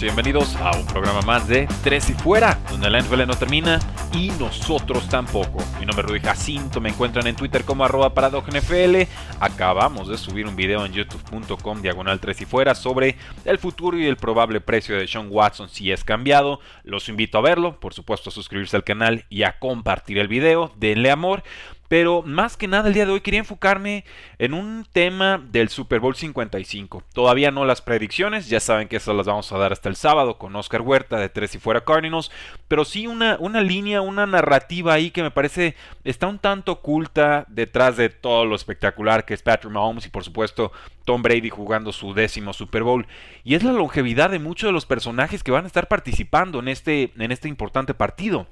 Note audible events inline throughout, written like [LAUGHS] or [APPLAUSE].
Bienvenidos a un programa más de Tres y Fuera, donde la NFL no termina y nosotros tampoco. Mi nombre es Rudy Jacinto, me encuentran en Twitter como arroba NFL. Acabamos de subir un video en youtube.com diagonal 3 y Fuera sobre el futuro y el probable precio de Sean Watson si es cambiado. Los invito a verlo, por supuesto a suscribirse al canal y a compartir el video. Denle amor. Pero más que nada el día de hoy quería enfocarme en un tema del Super Bowl 55. Todavía no las predicciones, ya saben que esas las vamos a dar hasta el sábado con Oscar Huerta de Tres y Fuera Cardinals, pero sí una, una línea, una narrativa ahí que me parece está un tanto oculta detrás de todo lo espectacular que es Patrick Mahomes y por supuesto Tom Brady jugando su décimo Super Bowl. Y es la longevidad de muchos de los personajes que van a estar participando en este, en este importante partido.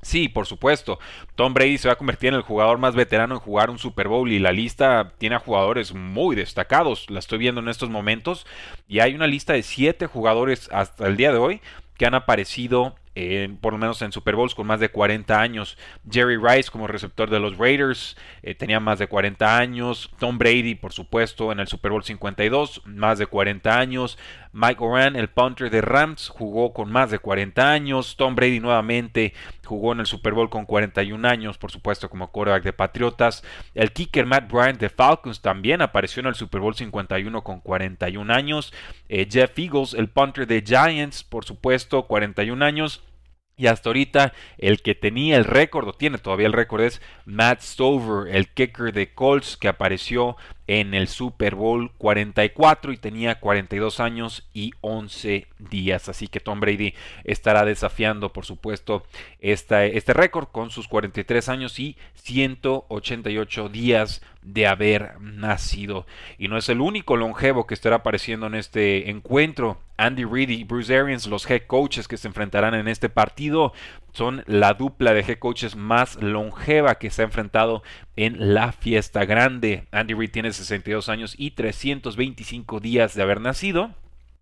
Sí, por supuesto. Tom Brady se va a convertir en el jugador más veterano en jugar un Super Bowl y la lista tiene a jugadores muy destacados. La estoy viendo en estos momentos y hay una lista de siete jugadores hasta el día de hoy que han aparecido por lo menos en Super Bowls con más de 40 años. Jerry Rice como receptor de los Raiders eh, tenía más de 40 años. Tom Brady, por supuesto, en el Super Bowl 52, más de 40 años. Mike Oran, el punter de Rams, jugó con más de 40 años. Tom Brady nuevamente jugó en el Super Bowl con 41 años, por supuesto, como quarterback de Patriotas. El kicker Matt Bryant de Falcons también apareció en el Super Bowl 51 con 41 años. Eh, Jeff Eagles, el punter de Giants, por supuesto, 41 años. Y hasta ahorita el que tenía el récord, o tiene todavía el récord, es Matt Stover, el kicker de Colts, que apareció en el Super Bowl 44 y tenía 42 años y 11 días. Así que Tom Brady estará desafiando, por supuesto, este récord con sus 43 años y 188 días de haber nacido. Y no es el único longevo que estará apareciendo en este encuentro. Andy Reid y Bruce Arians, los head coaches que se enfrentarán en este partido, son la dupla de head coaches más longeva que se ha enfrentado en la fiesta grande. Andy Reid tiene 62 años y 325 días de haber nacido.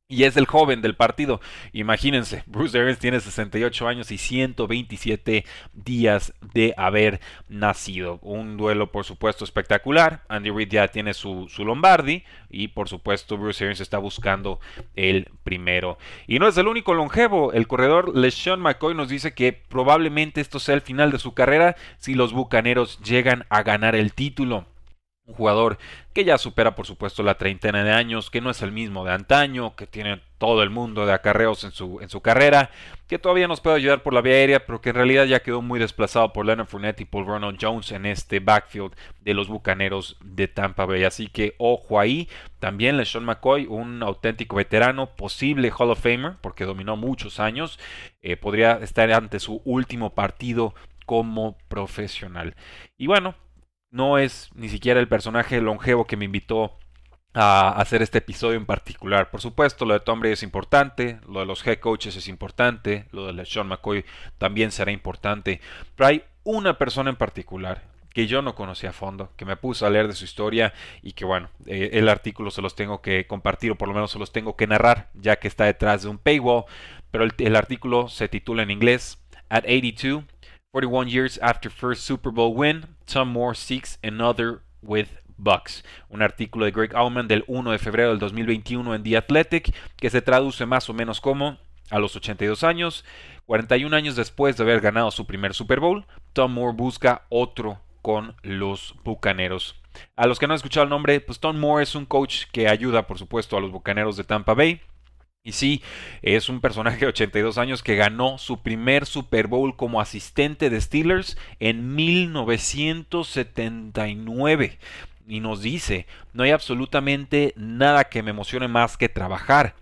Y es el joven del partido. Imagínense, Bruce Arians tiene 68 años y 127 días de haber nacido. Un duelo, por supuesto, espectacular. Andy Reid ya tiene su, su Lombardi. Y por supuesto, Bruce Arians está buscando el primero. Y no es el único longevo. El corredor LeSean McCoy nos dice que probablemente esto sea el final de su carrera si los bucaneros llegan a ganar el título. Un jugador que ya supera por supuesto la treintena de años, que no es el mismo de antaño, que tiene todo el mundo de acarreos en su, en su carrera, que todavía nos puede ayudar por la vía aérea, pero que en realidad ya quedó muy desplazado por Leonard Fournette y por Ronald Jones en este backfield de los Bucaneros de Tampa Bay. Así que ojo ahí. También LeSean McCoy, un auténtico veterano, posible Hall of Famer, porque dominó muchos años, eh, podría estar ante su último partido como profesional. Y bueno, no es ni siquiera el personaje longevo que me invitó a hacer este episodio en particular. Por supuesto, lo de Tom Brady es importante, lo de los head coaches es importante, lo de Sean McCoy también será importante, pero hay una persona en particular que yo no conocía a fondo, que me puse a leer de su historia y que bueno, eh, el artículo se los tengo que compartir o por lo menos se los tengo que narrar, ya que está detrás de un paywall, pero el, el artículo se titula en inglés At 82, 41 years after first Super Bowl win, Tom Moore seeks another with Bucks. Un artículo de Greg Allman del 1 de febrero del 2021 en The Athletic que se traduce más o menos como a los 82 años, 41 años después de haber ganado su primer Super Bowl, Tom Moore busca otro con los Bucaneros. A los que no han escuchado el nombre, pues Tom Moore es un coach que ayuda, por supuesto, a los Bucaneros de Tampa Bay. Y sí, es un personaje de 82 años que ganó su primer Super Bowl como asistente de Steelers en 1979. Y nos dice, no hay absolutamente nada que me emocione más que trabajar.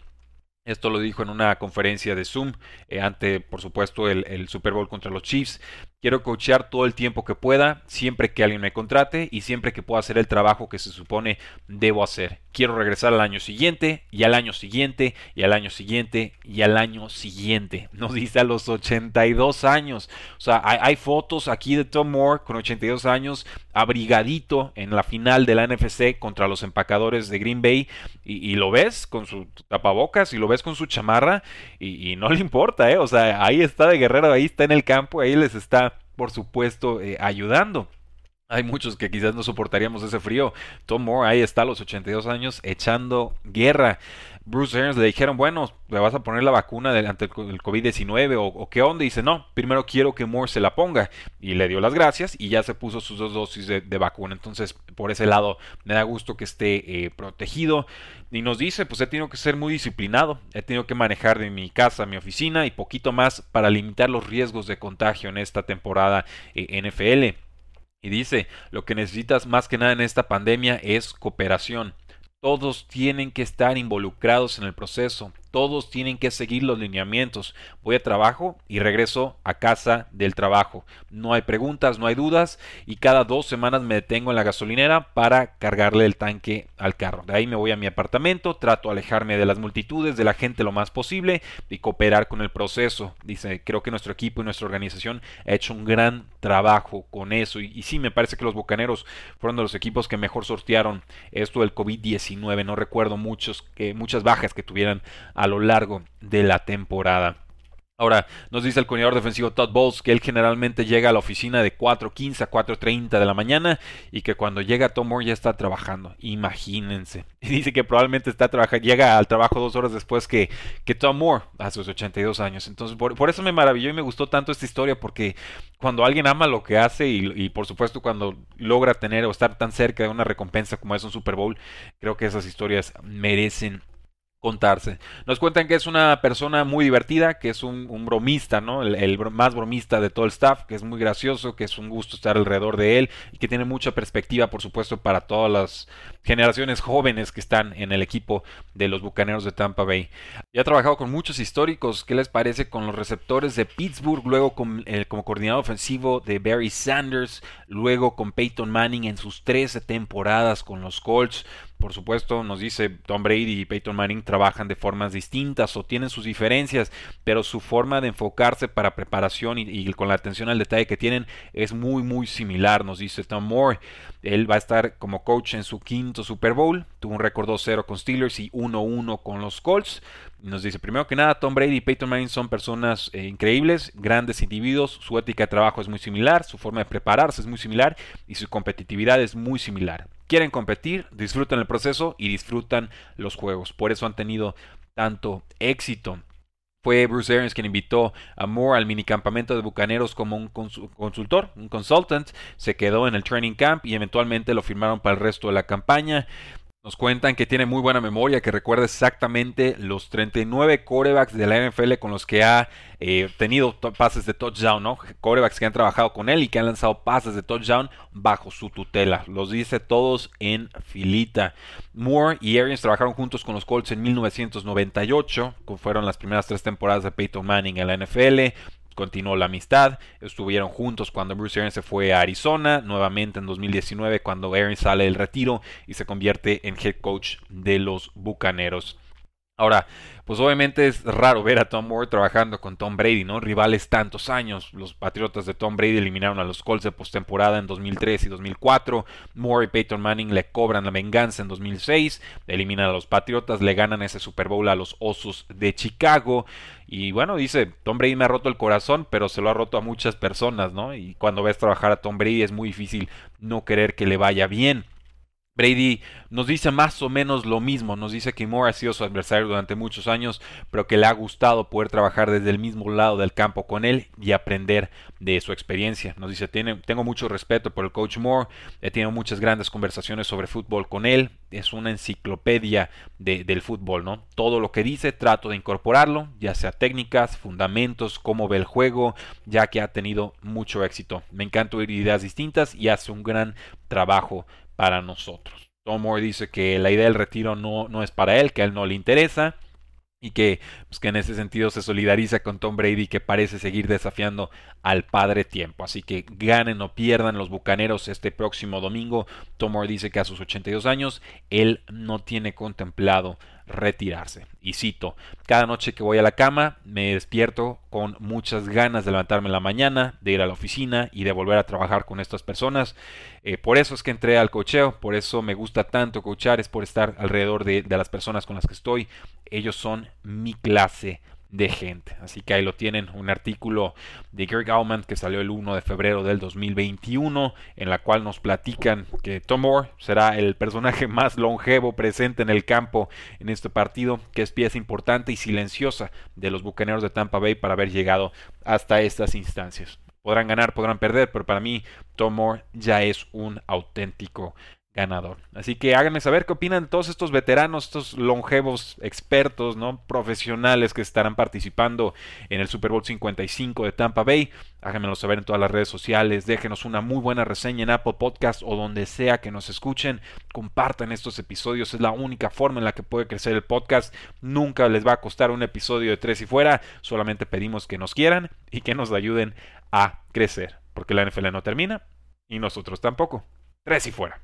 Esto lo dijo en una conferencia de Zoom eh, ante, por supuesto, el, el, Super Bowl contra los Chiefs. Quiero coachear todo el tiempo que pueda, siempre que alguien me contrate y siempre que pueda hacer el trabajo que se supone debo hacer. Quiero regresar al año siguiente y al año siguiente y al año siguiente y al año siguiente. [LAUGHS] Nos dice a los 82 años. O sea, hay, fotos aquí de Tom Moore con 82 años, abrigadito en la final de la NFC contra los empacadores de Green Bay. Y, y lo ves con su tapabocas y lo ves con su chamarra y, y no le importa, ¿eh? O sea, ahí está de guerrero, ahí está en el campo, ahí les está por supuesto, eh, ayudando. Hay muchos que quizás no soportaríamos ese frío. Tom Moore ahí está a los 82 años echando guerra. Bruce Arians le dijeron, bueno, le vas a poner la vacuna ante el COVID-19 o, qué onda. Y dice, no, primero quiero que Moore se la ponga. Y le dio las gracias y ya se puso sus dos dosis de, de vacuna. Entonces, por ese lado, me da gusto que esté eh, protegido. Y nos dice, pues he tenido que ser muy disciplinado. He tenido que manejar de mi casa mi oficina y poquito más para limitar los riesgos de contagio en esta temporada eh, NFL. Y dice, lo que necesitas más que nada en esta pandemia es cooperación. Todos tienen que estar involucrados en el proceso. Todos tienen que seguir los lineamientos. Voy a trabajo y regreso a casa del trabajo. No hay preguntas, no hay dudas y cada dos semanas me detengo en la gasolinera para cargarle el tanque al carro. De ahí me voy a mi apartamento, trato de alejarme de las multitudes, de la gente lo más posible y cooperar con el proceso. Dice, creo que nuestro equipo y nuestra organización ha hecho un gran trabajo con eso. Y, sí, me parece que los Bucaneros fueron de los equipos que mejor sortearon esto del COVID-19. No recuerdo muchos, eh, muchas bajas que tuvieran a lo largo de la temporada. Ahora, nos dice el coordinador defensivo Todd Bowles que él generalmente llega a la oficina de 4.15 a 4.30 de la mañana y que cuando llega Tom Moore ya está trabajando. Imagínense. [LAUGHS] Y dice que probablemente está llega al trabajo dos horas después que, que Tom Moore a sus 82 años. Entonces, por, por, eso me maravilló y me gustó tanto esta historia porque cuando alguien ama lo que hace y por supuesto cuando logra tener o estar tan cerca de una recompensa como es un Super Bowl, creo que esas historias merecen contarse. Nos cuentan que es una persona muy divertida, que es un, bromista, ¿no? El, más bromista de todo el staff, que es muy gracioso, que es un gusto estar alrededor de él y que tiene mucha perspectiva, por supuesto, para todas las generaciones jóvenes que están en el equipo de los Bucaneros de Tampa Bay. Ya ha trabajado con muchos históricos. ¿Qué les parece con los receptores de Pittsburgh? Luego con, como coordinador ofensivo de Barry Sanders. Luego con Peyton Manning en sus 13 temporadas con los Colts. Por supuesto, nos dice Tom Brady y Peyton Manning trabajan de formas distintas o tienen sus diferencias, pero su forma de enfocarse para preparación y, con la atención al detalle que tienen es muy, muy similar, nos dice Tom Moore. Él va a estar como coach en su quinto Super Bowl, tuvo un récord 2-0 con Steelers y 1-1 con los Colts. Nos dice, primero que nada, Tom Brady y Peyton Manning son personas eh, increíbles, grandes individuos, su ética de trabajo es muy similar, su forma de prepararse es muy similar y su competitividad es muy similar quieren competir, disfrutan el proceso y disfrutan los juegos. Por eso han tenido tanto éxito. Fue Bruce Arians quien invitó a Moore al minicampamento de Bucaneros como un consultor, un consultant. Se quedó en el training camp y eventualmente lo firmaron para el resto de la campaña. Nos cuentan que tiene muy buena memoria, que recuerda exactamente los 39 corebacks de la NFL con los que ha eh, tenido pases de touchdown, ¿no? Corebacks que han trabajado con él y que han lanzado pases de touchdown bajo su tutela. Los dice todos en filita. Moore y Arians trabajaron juntos con los Colts en 1998, que fueron las primeras tres temporadas de Peyton Manning en la NFL continuó la amistad, estuvieron juntos cuando Bruce Arians se fue a Arizona, nuevamente en 2019 cuando Arians sale del retiro y se convierte en head coach de los Bucaneros. Ahora, pues obviamente es raro ver a Tom Moore trabajando con Tom Brady, ¿no? Rivales tantos años. Los Patriotas de Tom Brady eliminaron a los Colts de postemporada en 2003 y 2004. Moore y Peyton Manning le cobran la venganza en 2006. Eliminan a los Patriotas, le ganan ese Super Bowl a los Osos de Chicago. Y bueno, dice, Tom Brady me ha roto el corazón, pero se lo ha roto a muchas personas, ¿no? Y cuando ves trabajar a Tom Brady es muy difícil no querer que le vaya bien. Brady nos dice más o menos lo mismo, nos dice que Moore ha sido su adversario durante muchos años, pero que le ha gustado poder trabajar desde el mismo lado del campo con él y aprender de su experiencia. Nos dice, tengo mucho respeto por el coach Moore, he tenido muchas grandes conversaciones sobre fútbol con él, es una enciclopedia de, del fútbol, ¿no? Todo lo que dice trato de incorporarlo, ya sea técnicas, fundamentos, cómo ve el juego, ya que ha tenido mucho éxito. Me encanta oír ideas distintas y hace un gran trabajo para nosotros. Tom Moore dice que la idea del retiro no, no es para él, que a él no le interesa. y que, pues, que en ese sentido se solidariza con Tom Brady que parece seguir desafiando al padre tiempo. Así que ganen o pierdan los Bucaneros este próximo domingo. Tom Moore dice que a sus 82 años él no tiene contemplado retirarse. Y cito, cada noche que voy a la cama me despierto con muchas ganas de levantarme en la mañana, de ir a la oficina y de volver a trabajar con estas personas. Eh, por eso es que entré al cocheo, por eso me gusta tanto coachar, es por estar alrededor de, de las personas con las que estoy. Ellos son mi clase de gente. Así que ahí lo tienen, un artículo de Gary Gallman que salió el 1 de febrero del 2021, en la cual nos platican que Tom Moore será el personaje más longevo presente en el campo en este partido, que es pieza importante y silenciosa de los bucaneros de Tampa Bay para haber llegado hasta estas instancias. Podrán ganar, podrán perder, pero para mí Tom Moore ya es un auténtico ganador. Así que háganme saber qué opinan todos estos veteranos, estos longevos expertos, ¿no? profesionales que estarán participando en el Super Bowl 55 de Tampa Bay. Háganmelo saber en todas las redes sociales, déjenos una muy buena reseña en Apple Podcast o donde sea que nos escuchen. Compartan estos episodios, es la única forma en la que puede crecer el podcast. Nunca les va a costar un episodio de tres y fuera, solamente pedimos que nos quieran y que nos ayuden a crecer, porque la NFL no termina y nosotros tampoco. Tres y fuera.